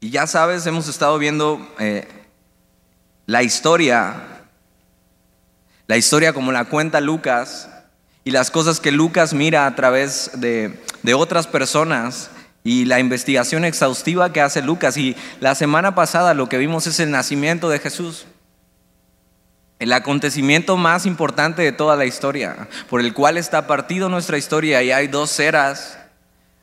Y ya sabes, hemos estado viendo eh, la historia, la historia como la cuenta Lucas y las cosas que Lucas mira a través de, de otras personas y la investigación exhaustiva que hace Lucas. Y la semana pasada lo que vimos es el nacimiento de Jesús. El acontecimiento más importante de toda la historia, por el cual está partido nuestra historia y hay dos eras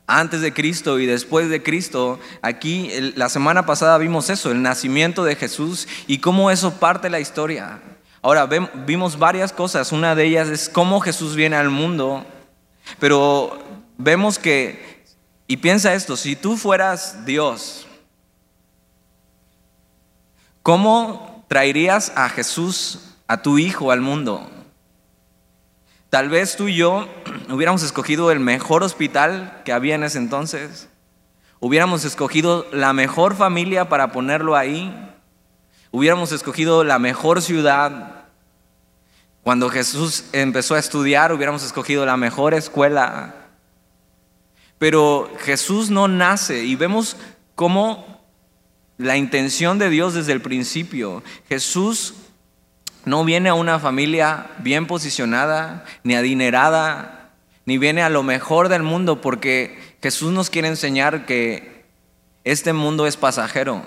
antes de Cristo y después de Cristo. Aquí la semana pasada vimos eso, el nacimiento de Jesús y cómo eso parte la historia. Ahora vimos varias cosas, una de ellas es cómo Jesús viene al mundo, pero vemos que, y piensa esto, si tú fueras Dios, ¿cómo traerías a Jesús, a tu Hijo, al mundo? Tal vez tú y yo hubiéramos escogido el mejor hospital que había en ese entonces. Hubiéramos escogido la mejor familia para ponerlo ahí. Hubiéramos escogido la mejor ciudad. Cuando Jesús empezó a estudiar, hubiéramos escogido la mejor escuela. Pero Jesús no nace y vemos cómo la intención de Dios desde el principio. Jesús no viene a una familia bien posicionada, ni adinerada, ni viene a lo mejor del mundo, porque Jesús nos quiere enseñar que este mundo es pasajero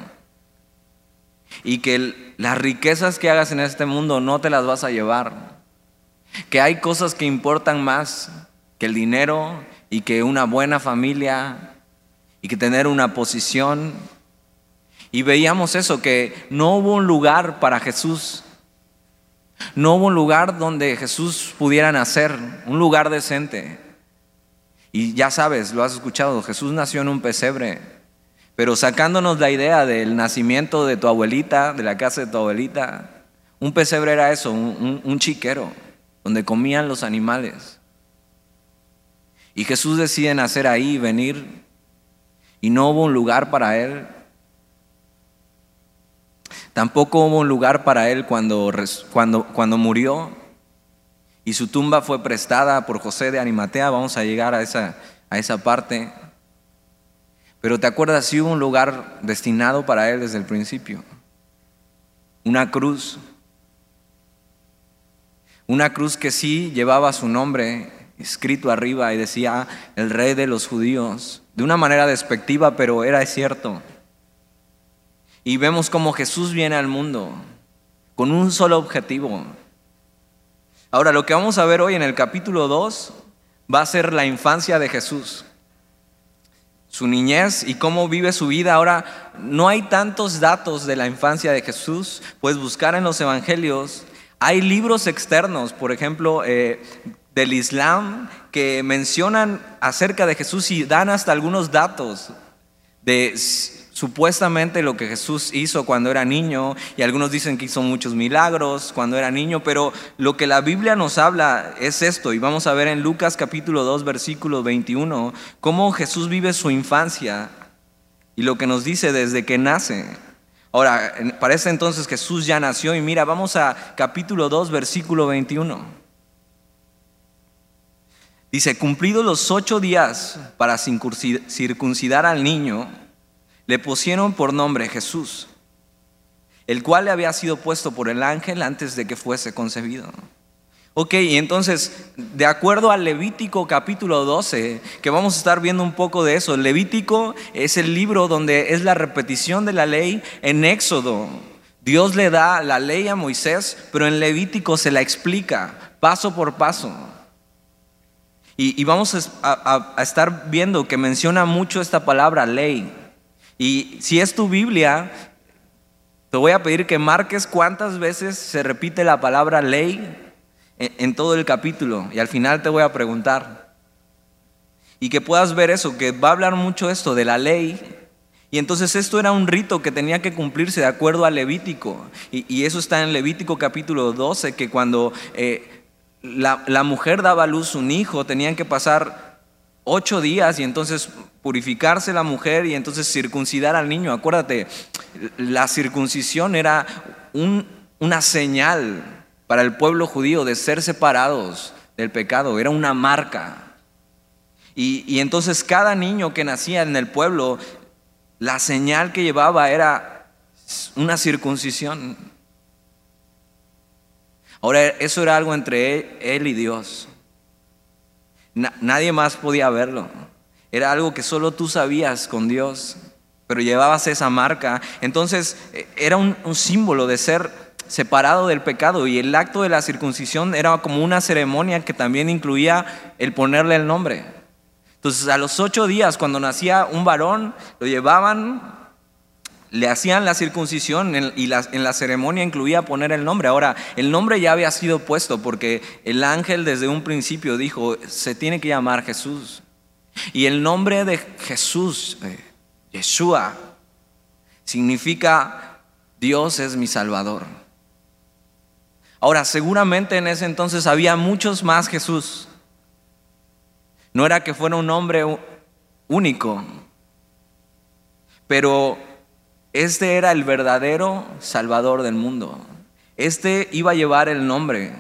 y que las riquezas que hagas en este mundo no te las vas a llevar, que hay cosas que importan más que el dinero y que una buena familia y que tener una posición. Y veíamos eso, que no hubo un lugar para Jesús no hubo un lugar donde Jesús pudiera nacer, un lugar decente. Y ya sabes, lo has escuchado, Jesús nació en un pesebre, pero sacándonos la idea del nacimiento de tu abuelita, de la casa de tu abuelita, un pesebre era eso, un, chiquero, donde comían los animales. Y Jesús decide nacer ahí, venir, y no hubo un lugar para él, Tampoco hubo un lugar para él cuando, cuando, cuando murió y su tumba fue prestada por José de Animatea. Vamos a llegar a esa, a esa parte. Pero te acuerdas, sí hubo un lugar destinado para él desde el principio. Una cruz. Una cruz que sí llevaba su nombre escrito arriba y decía el rey de los judíos. De una manera despectiva, pero era cierto. Y vemos cómo Jesús viene al mundo con un solo objetivo. Ahora, lo que vamos a ver hoy en el capítulo 2 va a ser la infancia de Jesús, su niñez y cómo vive su vida. Ahora, no hay tantos datos de la infancia de Jesús, puedes buscar en los evangelios. Hay libros externos, por ejemplo, eh, del Islam, que mencionan acerca de Jesús y dan hasta algunos datos de supuestamente lo que Jesús hizo cuando era niño, y algunos dicen que hizo muchos milagros cuando era niño, pero lo que la Biblia nos habla es esto, y vamos a ver en Lucas capítulo 2, versículo 21, cómo Jesús vive su infancia y lo que nos dice desde que nace. Ahora, parece entonces Jesús ya nació, y mira, vamos a capítulo 2, versículo 21. Dice, cumplidos los ocho días para circuncidar al niño, le pusieron por nombre Jesús, el cual le había sido puesto por el ángel antes de que fuese concebido. Ok, y entonces, de acuerdo al Levítico capítulo 12, que vamos a estar viendo un poco de eso, Levítico es el libro donde es la repetición de la ley en Éxodo. Dios le da la ley a Moisés, pero en Levítico se la explica paso por paso. Y, vamos a estar viendo que menciona mucho esta palabra ley. Y si es tu Biblia, te voy a pedir que marques cuántas veces se repite la palabra ley en, todo el capítulo. Y al final te voy a preguntar. Y que puedas ver eso, que va a hablar mucho esto de la ley. Y entonces esto era un rito que tenía que cumplirse de acuerdo al Levítico. Y, eso está en Levítico capítulo 12, que cuando eh, la, la mujer daba a luz un hijo, tenían que pasar ocho días y entonces purificarse la mujer y entonces circuncidar al niño. Acuérdate, la circuncisión era una señal para el pueblo judío de ser separados del pecado, era una marca. Y, entonces cada niño que nacía en el pueblo la señal que llevaba era una circuncisión. Ahora, eso era algo entre él, y Dios. Nadie más podía verlo. Era algo que solo tú sabías con Dios, pero llevabas esa marca. Entonces, e, era un símbolo de ser separado del pecado y el acto de la circuncisión era como una ceremonia que también incluía el ponerle el nombre. Entonces a los ocho días cuando nacía un varón lo llevaban, le hacían la circuncisión y en la ceremonia incluía poner el nombre. Ahora, el nombre ya había sido puesto porque el ángel desde un principio dijo, se tiene que llamar Jesús. Y el nombre de Jesús, Yeshua, significa Dios es mi Salvador. Ahora, seguramente en ese entonces había muchos más Jesús. No era que fuera un hombre único, pero este era el verdadero Salvador del mundo. Este iba a llevar el nombre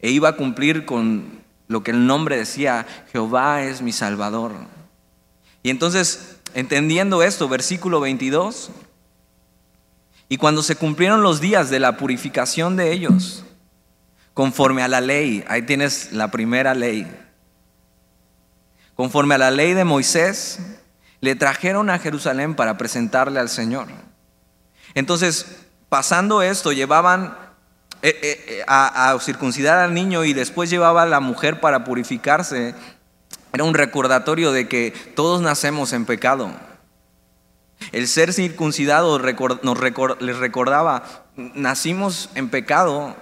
e iba a cumplir con lo que el nombre decía, Jehová es mi Salvador. Y entonces, entendiendo esto, versículo 22, y cuando se cumplieron los días de la purificación de ellos, conforme a la ley, ahí tienes la primera ley, conforme a la ley de Moisés, le trajeron a Jerusalén para presentarle al Señor. Entonces, pasando esto, llevaban eh, eh, eh, a, circuncidar al niño y después llevaba a la mujer para purificarse. Era un recordatorio de que todos nacemos en pecado. El ser circuncidado nos les recordaba, nacimos en pecado,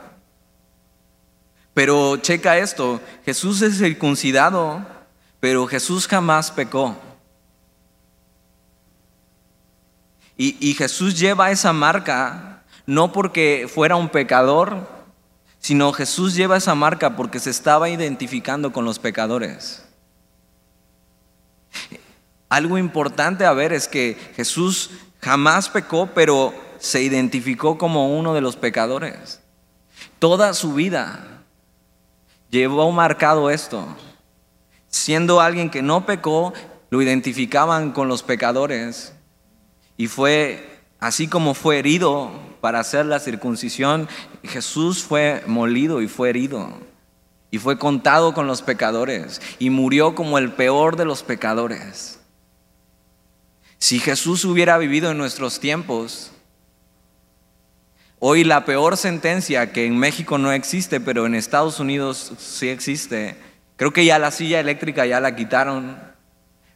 pero checa esto, Jesús es circuncidado, pero Jesús jamás pecó. Y, Jesús lleva esa marca no porque fuera un pecador, sino Jesús lleva esa marca porque se estaba identificando con los pecadores. Algo importante a ver es que Jesús jamás pecó, pero se identificó como uno de los pecadores. Toda su vida llevó marcado esto. Siendo alguien que no pecó, lo identificaban con los pecadores. Y fue así como fue herido para hacer la circuncisión, Jesús fue molido y fue herido. Y fue contado con los pecadores. Y murió como el peor de los pecadores. Si Jesús hubiera vivido en nuestros tiempos, hoy la peor sentencia que en México no existe, pero en Estados Unidos sí existe, creo que ya la silla eléctrica ya la quitaron,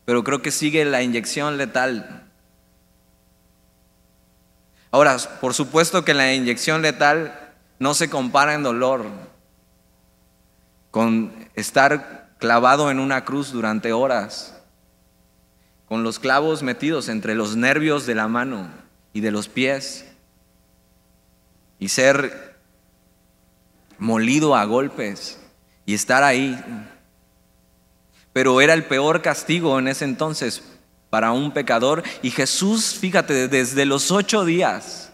pero creo que sigue la inyección letal. Ahora, por supuesto que la inyección letal no se compara en dolor con estar clavado en una cruz durante horas con los clavos metidos entre los nervios de la mano y de los pies, y ser molido a golpes y estar ahí. Pero era el peor castigo en ese entonces para un pecador. Y Jesús, fíjate, desde los ocho días,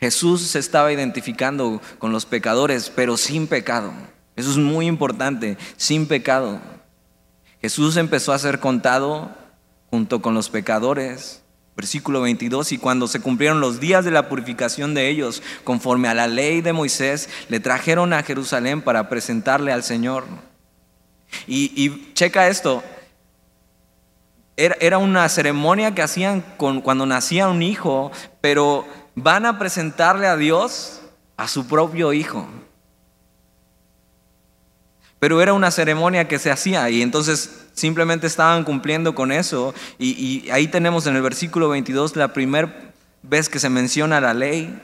Jesús se estaba identificando con los pecadores, pero sin pecado. Eso es muy importante, sin pecado. Jesús empezó a ser contado junto con los pecadores. Versículo 22, y cuando se cumplieron los días de la purificación de ellos, conforme a la ley de Moisés, le trajeron a Jerusalén para presentarle al Señor. Y, checa esto, era, era, una ceremonia que hacían con, cuando nacía un hijo, pero van a presentarle a Dios a su propio hijo. Pero era una ceremonia que se hacía y entonces simplemente estaban cumpliendo con eso. Y, ahí tenemos en el versículo 22 la primera vez que se menciona la ley.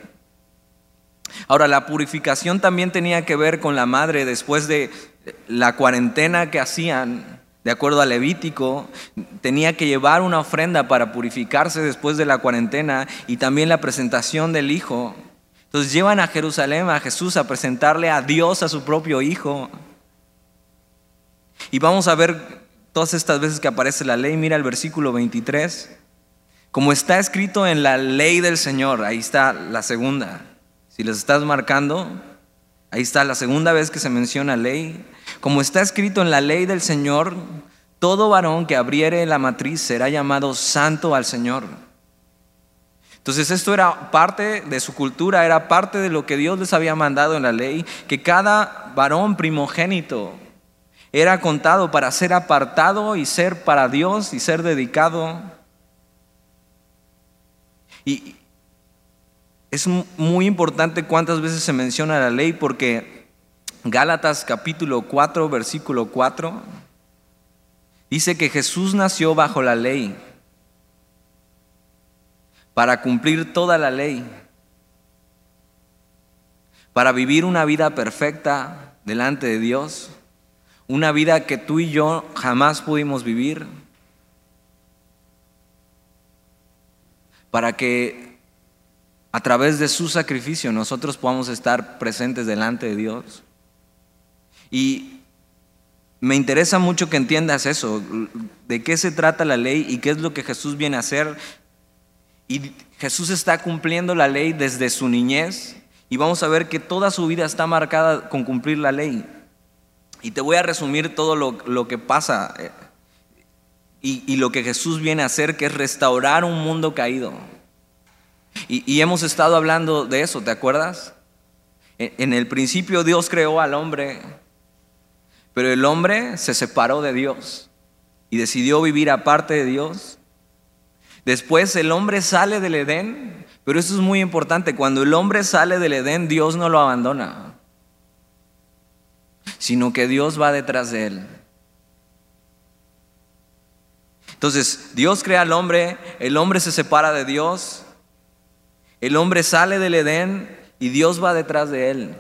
Ahora, la purificación también tenía que ver con la madre después de la cuarentena que hacían, de acuerdo a Levítico, tenía que llevar una ofrenda para purificarse después de la cuarentena y también la presentación del hijo. Entonces llevan a Jerusalén a Jesús a presentarle a Dios a su propio hijo. Y vamos a ver todas estas veces que aparece la ley, mira el versículo 23. Como está escrito en la ley del Señor, ahí está la segunda. Si les estás marcando, ahí está la segunda vez que se menciona ley. Como está escrito en la ley del Señor, todo varón que abriere la matriz será llamado santo al Señor. Entonces esto era parte de su cultura, era parte de lo que Dios les había mandado en la ley, que cada varón primogénito era contado para ser apartado y ser para Dios y ser dedicado. Y es muy importante cuántas veces se menciona la ley porque Gálatas capítulo 4, versículo 4, dice que Jesús nació bajo la ley para cumplir toda la ley, para vivir una vida perfecta delante de Dios, una vida que tú y yo jamás pudimos vivir, para que a través de su sacrificio nosotros podamos estar presentes delante de Dios. Y me interesa mucho que entiendas eso, de qué se trata la ley y qué es lo que Jesús viene a hacer. Y Jesús está cumpliendo la ley desde su niñez y vamos a ver que toda su vida está marcada con cumplir la ley. Y te voy a resumir todo lo, que pasa eh, y, y, lo que Jesús viene a hacer, que es restaurar un mundo caído. Y, y hemos estado hablando de eso, ¿te acuerdas? En el principio Dios creó al hombre pero el hombre se separó de Dios y decidió vivir aparte de Dios. Después el hombre sale del Edén, pero eso es muy importante. Cuando el hombre sale del Edén, Dios no lo abandona, sino que Dios va detrás de él. Entonces, Dios crea al hombre, el hombre se separa de Dios, el hombre sale del Edén y Dios va detrás de él.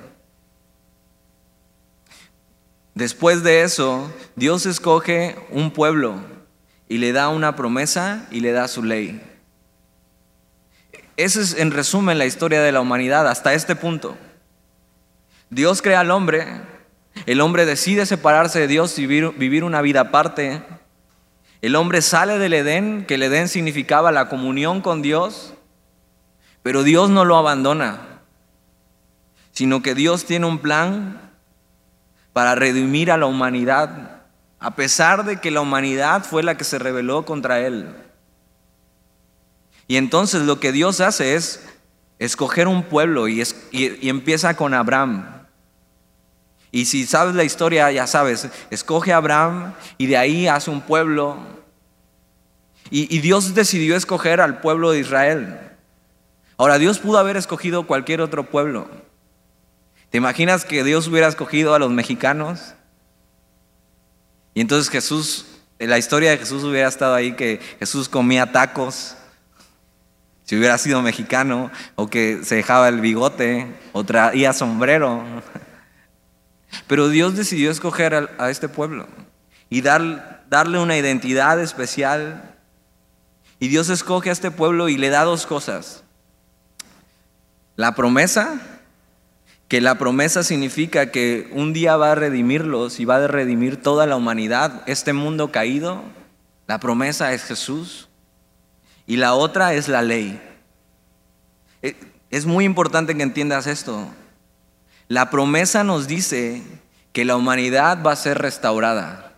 Después de eso, Dios escoge un pueblo y le da una promesa y le da su ley. Esa es en resumen la historia de la humanidad hasta este punto. Dios crea al hombre, el hombre decide separarse de Dios y vivir, una vida aparte. El hombre sale del Edén, que el Edén significaba la comunión con Dios, pero Dios no lo abandona, sino que Dios tiene un plan para redimir a la humanidad, a pesar de que la humanidad fue la que se rebeló contra Él. Y entonces lo que Dios hace es escoger un pueblo y, empieza con Abraham. Y si sabes la historia, ya sabes, escoge a Abraham y de ahí hace un pueblo. y Dios decidió escoger al pueblo de Israel. Ahora, Dios pudo haber escogido cualquier otro pueblo. ¿Te imaginas que Dios hubiera escogido a los mexicanos? Y entonces Jesús, la historia de Jesús hubiera estado ahí, que Jesús comía tacos, si hubiera sido mexicano, o que se dejaba el bigote, o traía sombrero. Pero Dios decidió escoger a, este pueblo y darle una identidad especial. Y Dios escoge a este pueblo y le da dos cosas. La promesa que la promesa significa que un día va a redimirlos y va a redimir toda la humanidad, este mundo caído. La promesa es Jesús y la otra es la ley. Eh, es muy importante que entiendas esto. La promesa nos dice que la humanidad va a ser restaurada.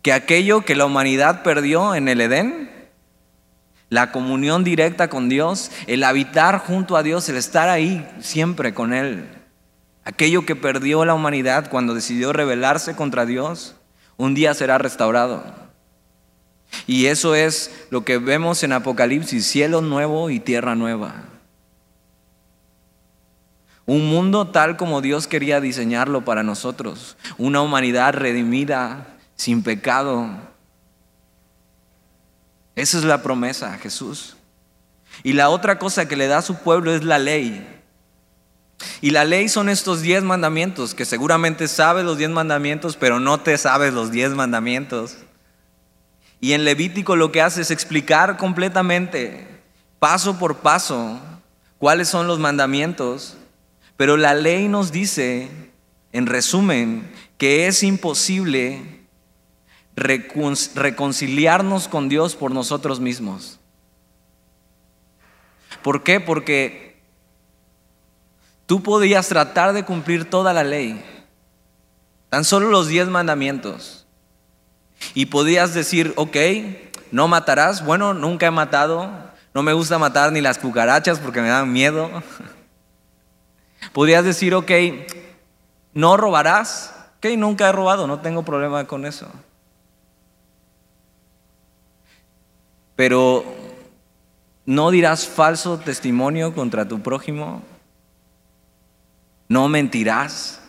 Que aquello que la humanidad perdió en el Edén, la comunión directa con Dios, el habitar junto a Dios, el estar ahí siempre con Él. Aquello que perdió la humanidad cuando decidió rebelarse contra Dios, un día será restaurado. Y eso es lo que vemos en Apocalipsis, cielo nuevo y tierra nueva. Un mundo tal como Dios quería diseñarlo para nosotros. Una humanidad redimida, sin pecado, esa es la promesa, Jesús. Y la otra cosa que le da a su pueblo es la ley. Y la ley son estos diez mandamientos, que seguramente sabes los diez mandamientos, pero no te sabes los diez mandamientos. Y en Levítico lo que hace es explicar completamente, paso por paso, cuáles son los mandamientos. Pero la ley nos dice, en resumen, que es imposible reconciliarnos con Dios por nosotros mismos. ¿Por qué? Porque tú podías tratar de cumplir toda la ley. Tan solo los diez mandamientos. Y podías decir, ok, no matarás. Bueno, nunca he matado. No me gusta matar ni las cucarachas porque me dan miedo. Podrías decir, ok, no robarás. Ok, nunca he robado, no tengo problema con eso. Pero no dirás falso testimonio contra tu prójimo. No mentirás.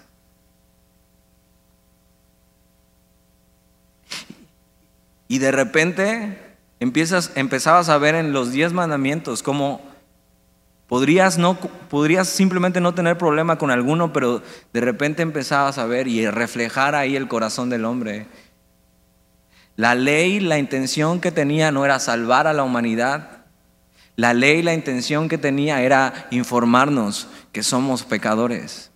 Y de repente empiezas, empezabas a ver en los diez mandamientos cómo podrías, no, podrías simplemente no tener problema con alguno, pero de repente empezabas a ver y reflejar ahí el corazón del hombre. La ley, la intención que tenía no era salvar a la humanidad. La ley, la intención que tenía era informarnos que somos pecadores.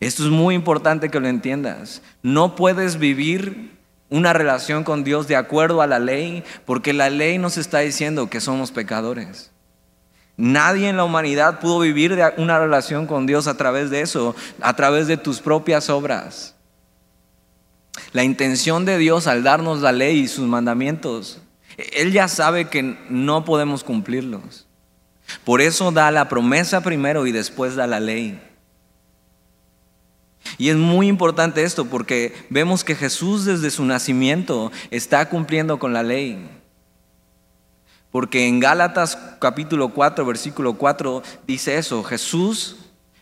Esto es muy importante que lo entiendas. No puedes vivir una relación con Dios de acuerdo a la ley, porque la ley nos está diciendo que somos pecadores. Nadie en la humanidad pudo vivir una relación con Dios a través de eso, a través de tus propias obras. La intención de Dios al darnos la ley y sus mandamientos, Él ya sabe que no podemos cumplirlos. Por eso da la promesa primero y después da la ley. Y es muy importante esto porque vemos que Jesús desde su nacimiento está cumpliendo con la ley. Porque en Gálatas capítulo 4, versículo 4 dice eso, Jesús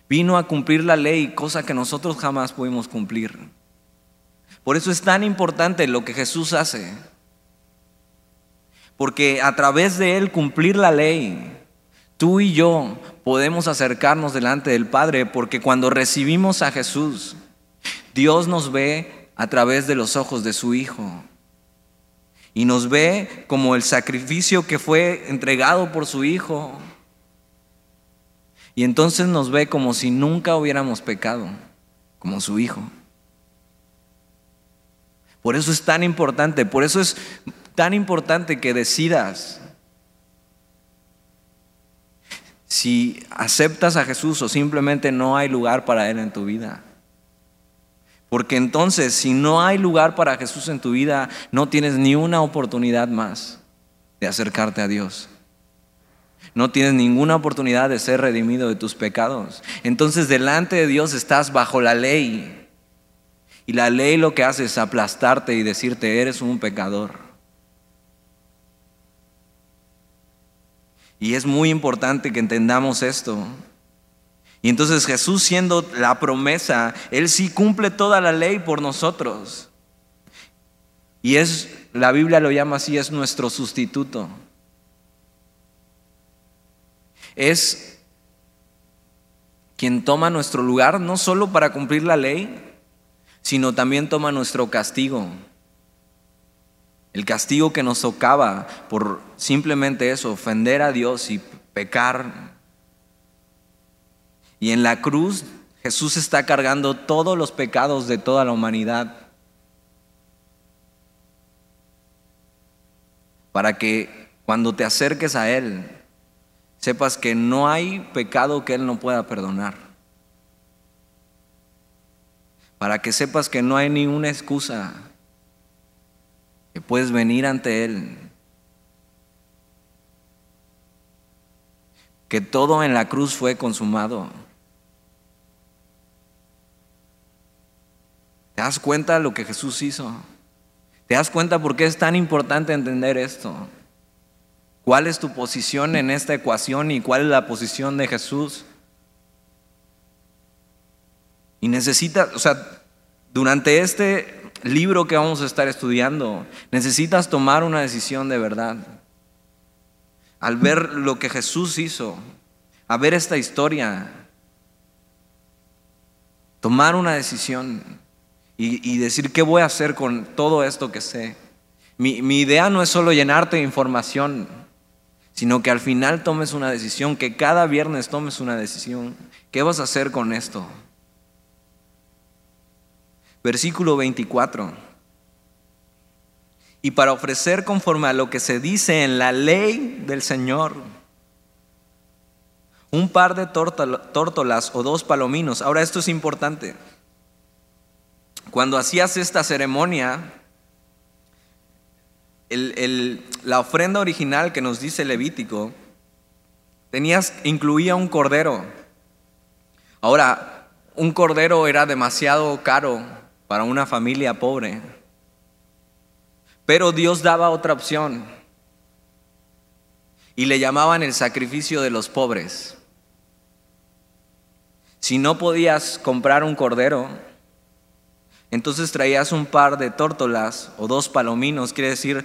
vino a cumplir la ley, cosa que nosotros jamás pudimos cumplir. Por eso es tan importante lo que Jesús hace. Porque a través de Él cumplir la ley, tú y yo podemos acercarnos delante del Padre, porque cuando recibimos a Jesús, Dios nos ve a través de los ojos de su Hijo. Y nos ve como el sacrificio que fue entregado por su Hijo. Y entonces nos ve como si nunca hubiéramos pecado, como su Hijo. Por eso es tan importante, por eso es tan importante que decidas si aceptas a Jesús o simplemente no hay lugar para Él en tu vida. Porque entonces, si no hay lugar para Jesús en tu vida, no tienes ni una oportunidad más de acercarte a Dios. No tienes ninguna oportunidad de ser redimido de tus pecados. Entonces, delante de Dios estás bajo la ley. Y la ley lo que hace es aplastarte y decirte, eres un pecador. Y es muy importante que entendamos esto. Y entonces Jesús siendo la promesa, Él sí cumple toda la ley por nosotros. Y es, la Biblia lo llama así, es nuestro sustituto. Es quien toma nuestro lugar no solo para cumplir la ley, sino también toma nuestro castigo. El castigo que nos tocaba por simplemente eso, ofender a Dios y pecar. Y en la cruz Jesús está cargando todos los pecados de toda la humanidad. Para que cuando te acerques a Él, sepas que no hay pecado que Él no pueda perdonar. Para que sepas que no hay ninguna excusa que puedes venir ante Él. Que todo en la cruz fue consumado. ¿Te das cuenta de lo que Jesús hizo? ¿Te das cuenta por qué es tan importante entender esto? ¿Cuál es tu posición en esta ecuación y cuál es la posición de Jesús? Y necesitas, o sea, durante este libro que vamos a estar estudiando, necesitas tomar una decisión de verdad. Al ver lo que Jesús hizo, a ver esta historia, tomar una decisión y, decir qué voy a hacer con todo esto que sé. Mi, mi idea no es solo llenarte de información, sino que al final tomes una decisión, que cada viernes tomes una decisión. ¿Qué vas a hacer con esto? Versículo 24. Y para ofrecer conforme a lo que se dice en la ley del Señor, un par de tórtolas o dos palominos. Ahora esto es importante. cuando hacías esta ceremonia, la ofrenda original que nos dice Levítico, tenías, incluía un cordero. Ahora, un cordero era demasiado caro para una familia pobre. Pero Dios daba otra opción y le llamaban el sacrificio de los pobres. Si no podías comprar un cordero, entonces traías un par de tórtolas o dos palominos, quiere decir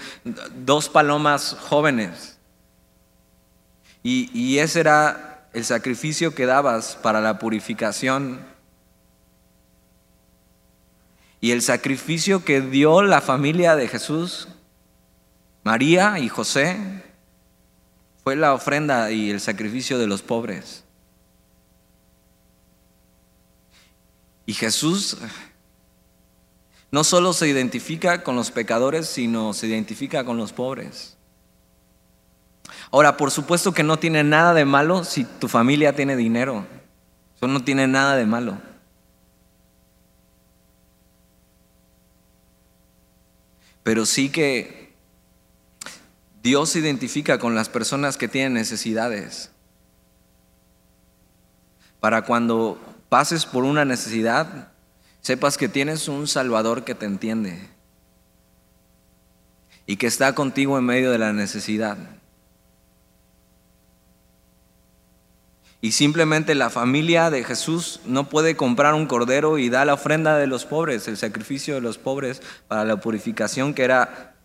dos palomas jóvenes. Y, y ese era el sacrificio que dabas para la purificación. Y el sacrificio que dio la familia de Jesús, María y José, fue la ofrenda y el sacrificio de los pobres. Y Jesús no solo se identifica con los pecadores, sino se identifica con los pobres. Ahora, por supuesto que no tiene nada de malo si tu familia tiene dinero. Eso no tiene nada de malo. Pero sí que Dios se identifica con las personas que tienen necesidades. Para cuando pases por una necesidad, sepas que tienes un Salvador que te entiende y que está contigo en medio de la necesidad. Y simplemente la familia de Jesús no puede comprar un cordero y da la ofrenda de los pobres, el sacrificio de los pobres para la purificación, que era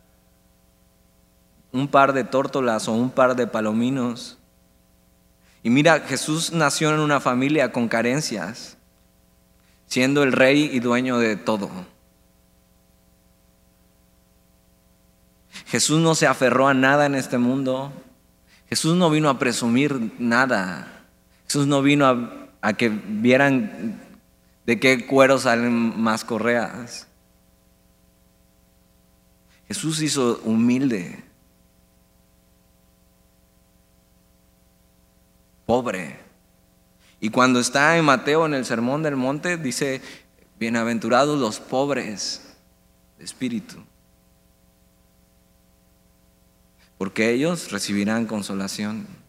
un par de tórtolas o un par de palominos. Y mira, Jesús nació en una familia con carencias siendo el rey y dueño de todo. Jesús no se aferró a nada en este mundo. Jesús no vino a presumir nada. Jesús no vino a, que vieran de qué cuero salen más correas. Jesús hizo humilde, pobre. Y cuando está en Mateo en el Sermón del Monte, dice, bienaventurados los pobres de espíritu, porque ellos recibirán consolación.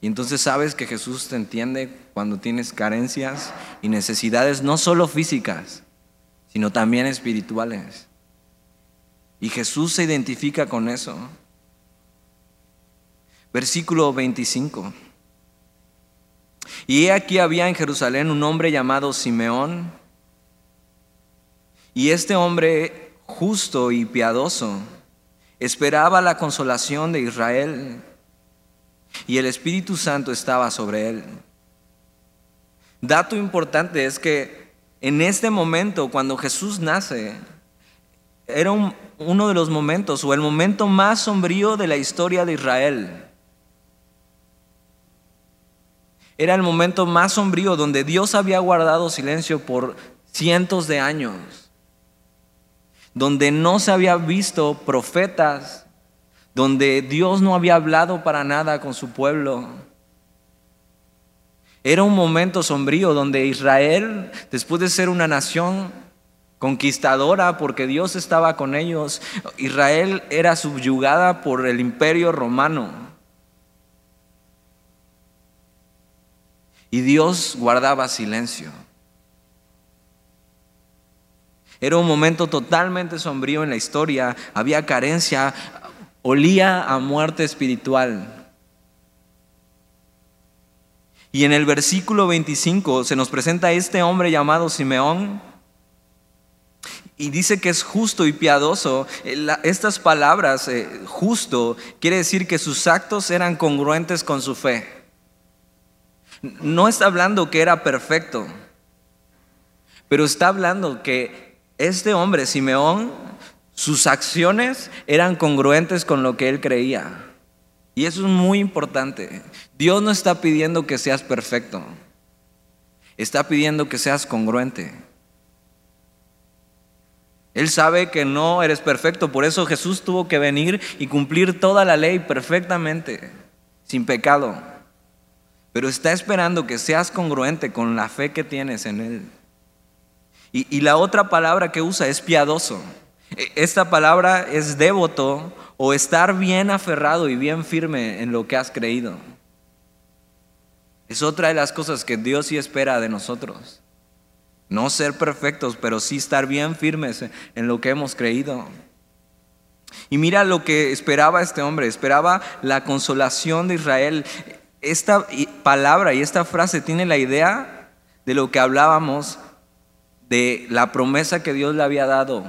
Y entonces sabes que Jesús te entiende cuando tienes carencias y necesidades no solo físicas, sino también espirituales. Y Jesús se identifica con eso. Versículo 25. Y he aquí había en Jerusalén un hombre llamado Simeón, y este hombre justo y piadoso esperaba la consolación de Israel, y el Espíritu Santo estaba sobre él. Dato importante es que en este momento, cuando Jesús nace, era uno de los momentos o el momento más sombrío de la historia de Israel. Era el momento más sombrío donde Dios había guardado silencio por cientos de años, donde no se había visto profetas, donde Dios no había hablado para nada con su pueblo. Era un momento sombrío donde Israel, después de ser una nación conquistadora porque Dios estaba con ellos, Israel era subyugada por el imperio romano. Y Dios guardaba silencio. Era un momento totalmente sombrío en la historia, había carencia, olía a muerte espiritual. Y en el versículo 25 se nos presenta este hombre llamado Simeón y dice que es justo y piadoso. Eh, estas palabras, eh, justo, quiere decir que sus actos eran congruentes con su fe. No está hablando que era perfecto, pero está hablando que este hombre, Simeón, sus acciones eran congruentes con lo que él creía. Y eso es muy importante. Dios no está pidiendo que seas perfecto, está pidiendo que seas congruente. Él sabe que no eres perfecto, por eso Jesús tuvo que venir y cumplir toda la ley perfectamente, sin pecado pero está esperando que seas congruente con la fe que tienes en Él. Y, la otra palabra que usa es piadoso. E, Esta palabra es devoto o estar bien aferrado y bien firme en lo que has creído. Es otra de las cosas que Dios sí espera de nosotros. No ser perfectos, pero sí estar bien firmes en lo que hemos creído. Y mira lo que esperaba este hombre, esperaba la consolación de Israel. Esta palabra y esta frase tiene la idea de lo que hablábamos de la promesa que Dios le había dado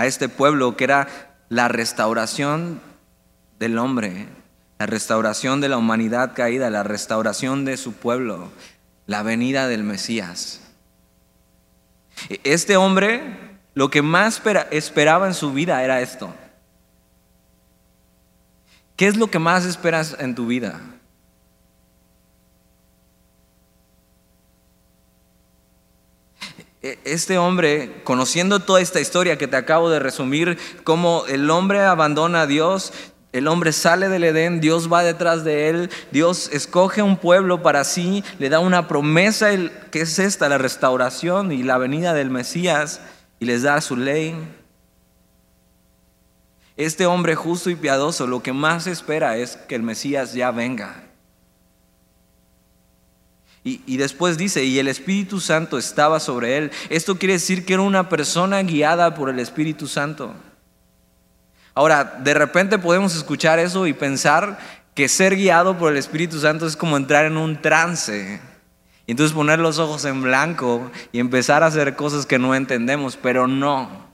a este pueblo, que era la restauración del hombre, la restauración de la humanidad caída, la restauración de su pueblo, la venida del Mesías. Este hombre lo que más esperaba en su vida era esto. ¿Qué es lo que más esperas en tu vida? Este hombre, conociendo toda esta historia que te acabo de resumir, cómo el hombre abandona a Dios, el hombre sale del Edén, Dios va detrás de él, Dios escoge un pueblo para sí, le da una promesa que es esta, la restauración y la venida del Mesías, y les da su ley. Este hombre justo y piadoso lo que más espera es que el Mesías ya venga. Y, después dice, y el Espíritu Santo estaba sobre él. Esto quiere decir que era una persona guiada por el Espíritu Santo. Ahora, de repente podemos escuchar eso y pensar que ser guiado por el Espíritu Santo es como entrar en un trance. Y entonces poner los ojos en blanco y empezar a hacer cosas que no entendemos, pero no.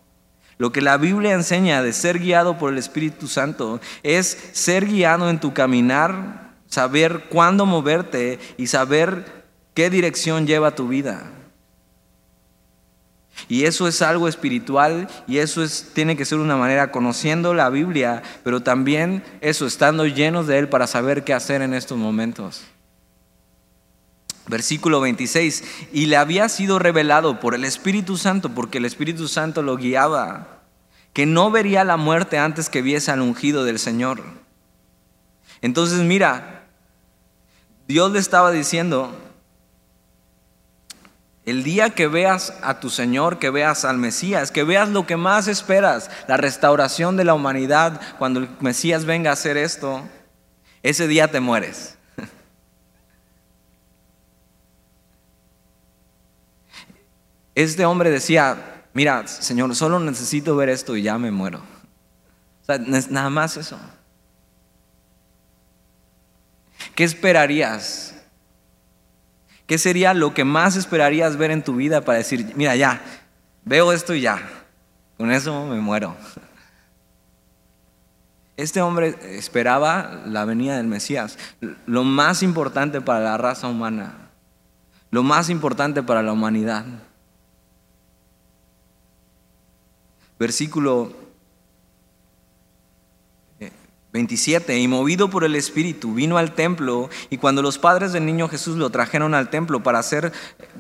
Lo que la Biblia enseña de ser guiado por el Espíritu Santo es ser guiado en tu caminar, saber cuándo moverte y saber ¿Qué dirección lleva tu vida? Y eso es algo espiritual y eso es, tiene que ser una manera conociendo la Biblia, pero también eso estando llenos de Él para saber qué hacer en estos momentos. Versículo 26, y le había sido revelado por el Espíritu Santo, porque el Espíritu Santo lo guiaba, que no vería la muerte antes que viese al ungido del Señor. Entonces mira, Dios le estaba diciendo, el día que veas a tu Señor, que veas al Mesías, que veas lo que más esperas, la restauración de la humanidad, cuando el Mesías venga a hacer esto, ese día te mueres. Este hombre decía, mira, Señor, solo necesito ver esto y ya me muero. O sea, nada más eso. ¿Qué esperarías ¿Qué sería lo que más esperarías ver en tu vida para decir, mira, ya, veo esto y ya, con eso me muero? Este hombre esperaba la venida del Mesías, lo más importante para la raza humana, lo más importante para la humanidad. Versículo 27. Y movido por el Espíritu, vino al templo y cuando los padres del niño Jesús lo trajeron al templo para hacer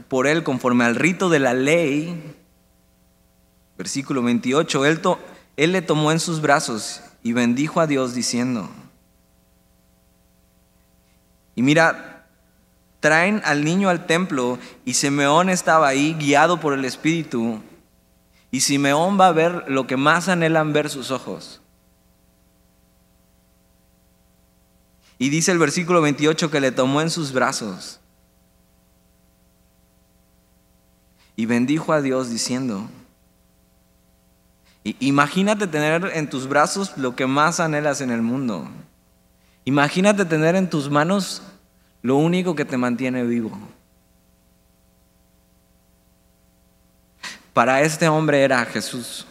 por él conforme al rito de la ley, versículo 28, él, él le tomó en sus brazos y bendijo a Dios diciendo, y mira, traen al niño al templo y Simeón estaba ahí guiado por el Espíritu y Simeón va a ver lo que más anhelan ver sus ojos Y dice el versículo 28 que le tomó en sus brazos y bendijo a Dios diciendo, imagínate tener en tus brazos lo que más anhelas en el mundo. Imagínate tener en tus manos lo único que te mantiene vivo. Para este hombre era Jesús.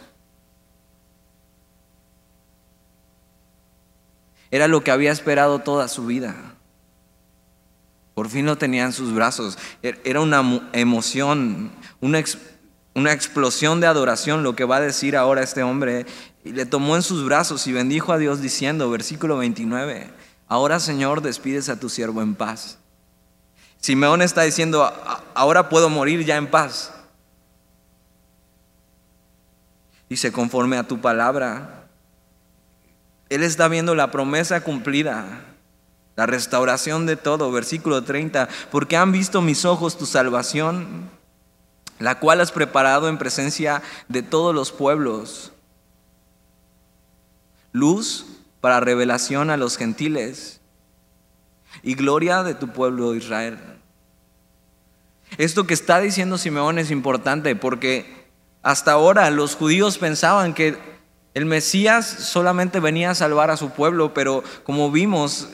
Era lo que había esperado toda su vida. Por fin lo tenía en sus brazos. Er, era una emoción, una, una explosión de adoración lo que va a decir ahora este hombre. Y le tomó en sus brazos y bendijo a Dios diciendo, versículo 29, ahora Señor despides a tu siervo en paz. Simeón está diciendo, ahora puedo morir ya en paz. Dice, conforme a tu palabra, él está viendo la promesa cumplida, la restauración de todo, versículo 30, porque han visto mis ojos tu salvación la cual has preparado en presencia de todos los pueblos. Luz para revelación a los gentiles y gloria de tu pueblo Israel. Esto que está diciendo Simeón es importante porque hasta ahora los judíos pensaban que el Mesías solamente venía a salvar a su pueblo, pero como vimos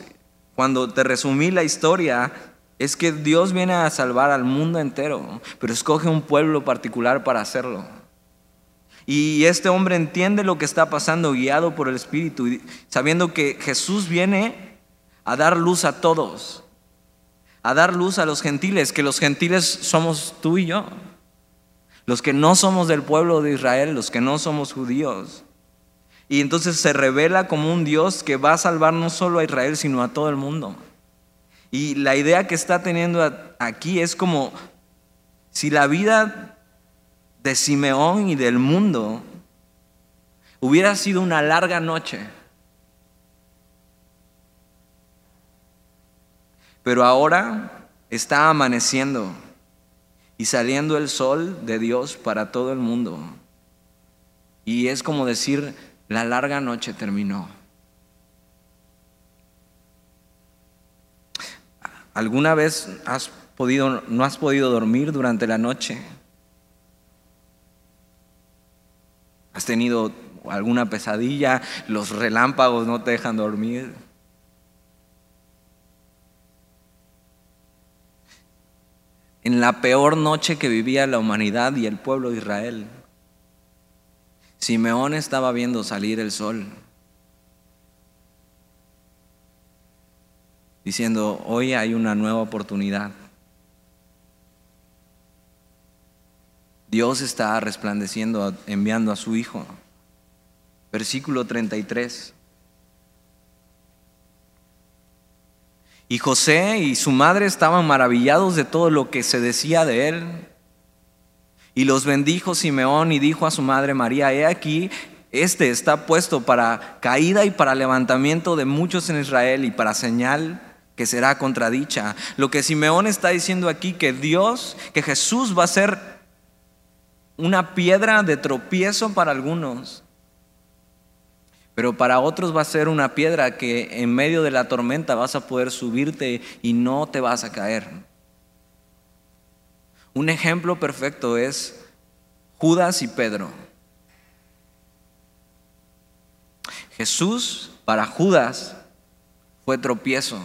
cuando te resumí la historia, es que Dios viene a salvar al mundo entero, pero escoge un pueblo particular para hacerlo. Y este hombre entiende lo que está pasando, guiado por el Espíritu, sabiendo que Jesús viene a dar luz a todos, a dar luz a los gentiles, que los gentiles somos tú y yo, los que no somos del pueblo de Israel, los que no somos judíos. Y entonces se revela como un Dios que va a salvar no solo a Israel, sino a todo el mundo. Y la idea que está teniendo aquí es como si la vida de Simeón y del mundo hubiera sido una larga noche. Pero ahora está amaneciendo y saliendo el sol de Dios para todo el mundo. Y es como decir, la larga noche terminó. ¿Alguna vez has podido, no has podido dormir durante la noche? ¿Has tenido alguna pesadilla? ¿Los relámpagos no te dejan dormir? En la peor noche que vivía la humanidad y el pueblo de Israel, Simeón estaba viendo salir el sol, diciendo, hoy hay una nueva oportunidad. Dios está resplandeciendo, enviando a su Hijo. Versículo 33. Y José y su madre estaban maravillados de todo lo que se decía de él. Y los bendijo Simeón y dijo a su madre María, he aquí, este está puesto para caída y para levantamiento de muchos en Israel y para señal que será contradicha. Lo que Simeón está diciendo aquí, que Dios, que Jesús va a ser una piedra de tropiezo para algunos, pero para otros va a ser una piedra que en medio de la tormenta vas a poder subirte y no te vas a caer. Un ejemplo perfecto es Judas y Pedro. Jesús para Judas fue tropiezo.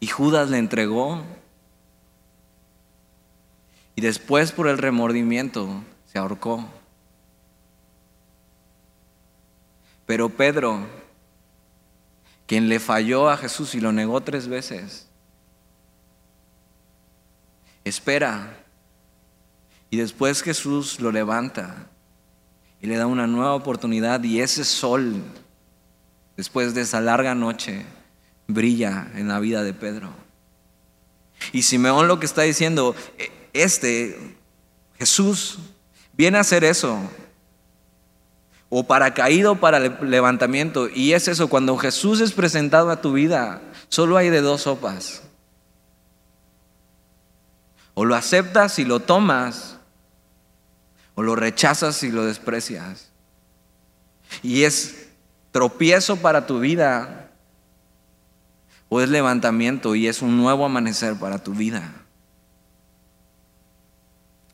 Y Judas le entregó. Y después por el remordimiento se ahorcó. Pero Pedro, quien le falló a Jesús y lo negó tres veces, espera. Y después Jesús lo levanta y le da una nueva oportunidad y ese sol, después de esa larga noche, brilla en la vida de Pedro. Y Simeón lo que está diciendo, e, este, Jesús, viene a hacer eso. O para caído para levantamiento. Y es eso, cuando Jesús es presentado a tu vida, solo hay de dos sopas. O lo aceptas y lo tomas, o lo rechazas y lo desprecias. Y es tropiezo para tu vida, o es levantamiento y es un nuevo amanecer para tu vida.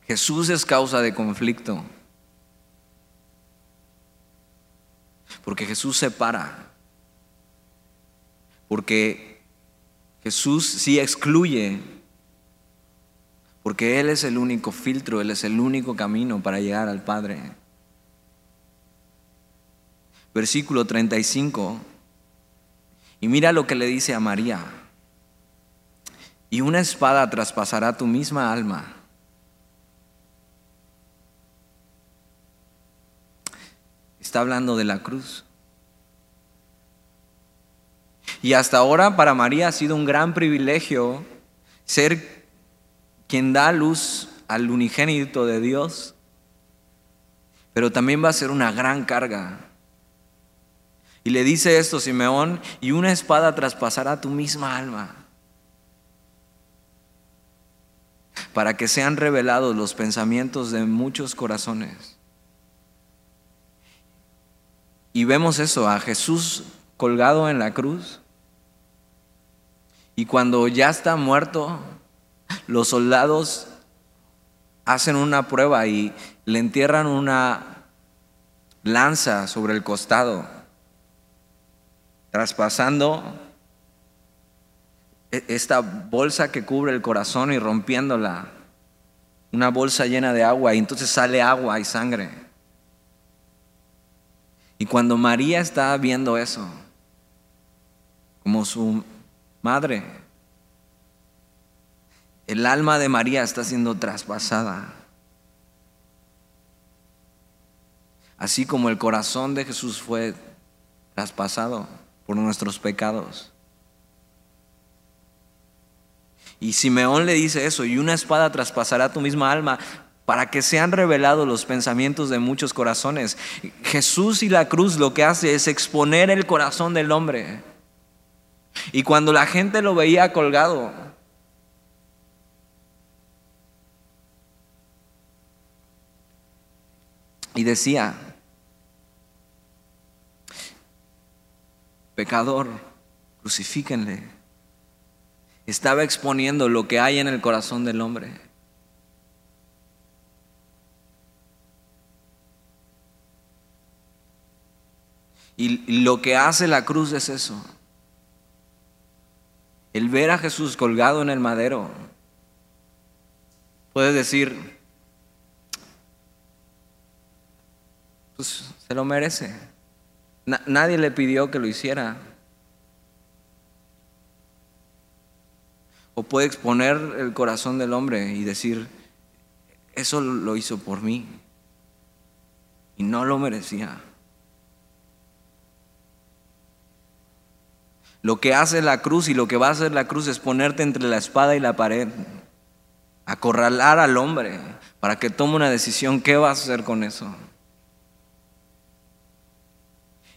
Jesús es causa de conflicto. Porque Jesús separa. Porque Jesús sí excluye porque Él es el único filtro, Él es el único camino para llegar al Padre. Versículo 35. Y mira lo que le dice a María. Y una espada traspasará tu misma alma. Está hablando de la cruz. Y hasta ahora para María ha sido un gran privilegio ser quien da luz al unigénito de Dios, pero también va a ser una gran carga. Y le dice esto Simeón, y una espada traspasará tu misma alma. para que sean revelados los pensamientos de muchos corazones. Y vemos eso, a Jesús colgado en la cruz. Y cuando ya está muerto, los soldados hacen una prueba y le entierran una lanza sobre el costado, traspasando e-, esta bolsa que cubre el corazón y rompiéndola. Una bolsa llena de agua y entonces sale agua y sangre. Y cuando María está viendo eso, como su madre, el alma de María está siendo traspasada. Así como el corazón de Jesús fue traspasado por nuestros pecados. Y Simeón le dice eso, y una espada traspasará tu misma alma para que sean revelados los pensamientos de muchos corazones. Jesús y la cruz lo que hace es exponer el corazón del hombre. Y cuando la gente lo veía colgado, y decía, pecador, crucifíquenle estaba exponiendo lo que hay en el corazón del hombre. Y lo que hace la cruz es eso. El ver a Jesús colgado en el madero. Puedes decir, pues se lo merece. nadie le pidió que lo hiciera. O puede exponer el corazón del hombre y decir, eso lo hizo por mí y no lo merecía. Lo que hace la cruz y lo que va a hacer la cruz es ponerte entre la espada y la pared, acorralar al hombre para que tome una decisión, ¿qué va a hacer con eso?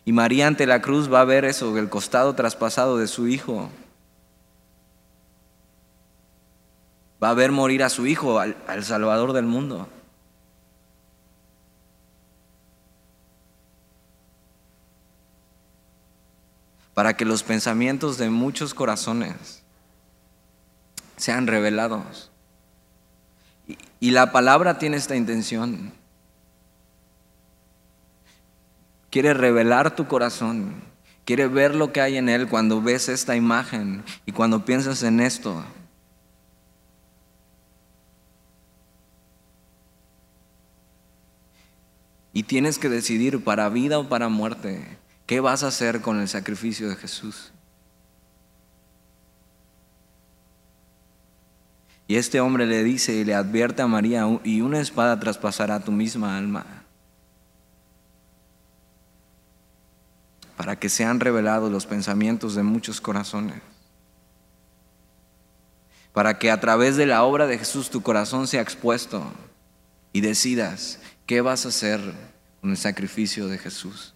Y María ante la cruz va a ver eso, el costado traspasado de su hijo. va a ver morir a su hijo, al, Salvador del mundo. Para que los pensamientos de muchos corazones sean revelados. y la palabra tiene esta intención. Quiere revelar tu corazón. Quiere ver lo que hay en él cuando ves esta imagen y cuando piensas en esto. Y tienes que decidir para vida o para muerte qué vas a hacer con el sacrificio de Jesús. Y este hombre le dice y le advierte a María, y una espada traspasará tu misma alma, para que sean revelados los pensamientos de muchos corazones, para que a través de la obra de Jesús tu corazón sea expuesto y decidas ¿Qué vas a hacer con el sacrificio de Jesús?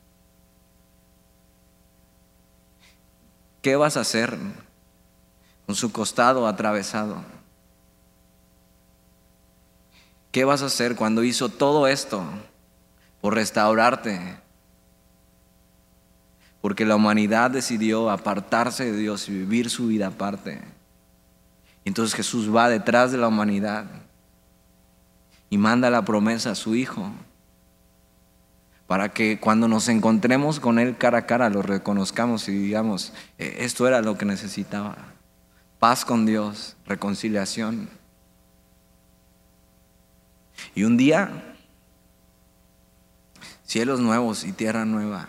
¿Qué vas a hacer con su costado atravesado? ¿Qué vas a hacer cuando hizo todo esto por restaurarte? Porque la humanidad decidió apartarse de Dios y vivir su vida aparte. Entonces Jesús va detrás de la humanidad y manda la promesa a su Hijo para que cuando nos encontremos con Él cara a cara lo reconozcamos y digamos, e, esto era lo que necesitaba. Paz con Dios, reconciliación. Y un día, cielos nuevos y tierra nueva,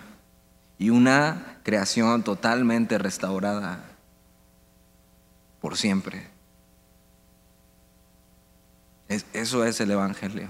y una creación totalmente restaurada por siempre eso es el Evangelio.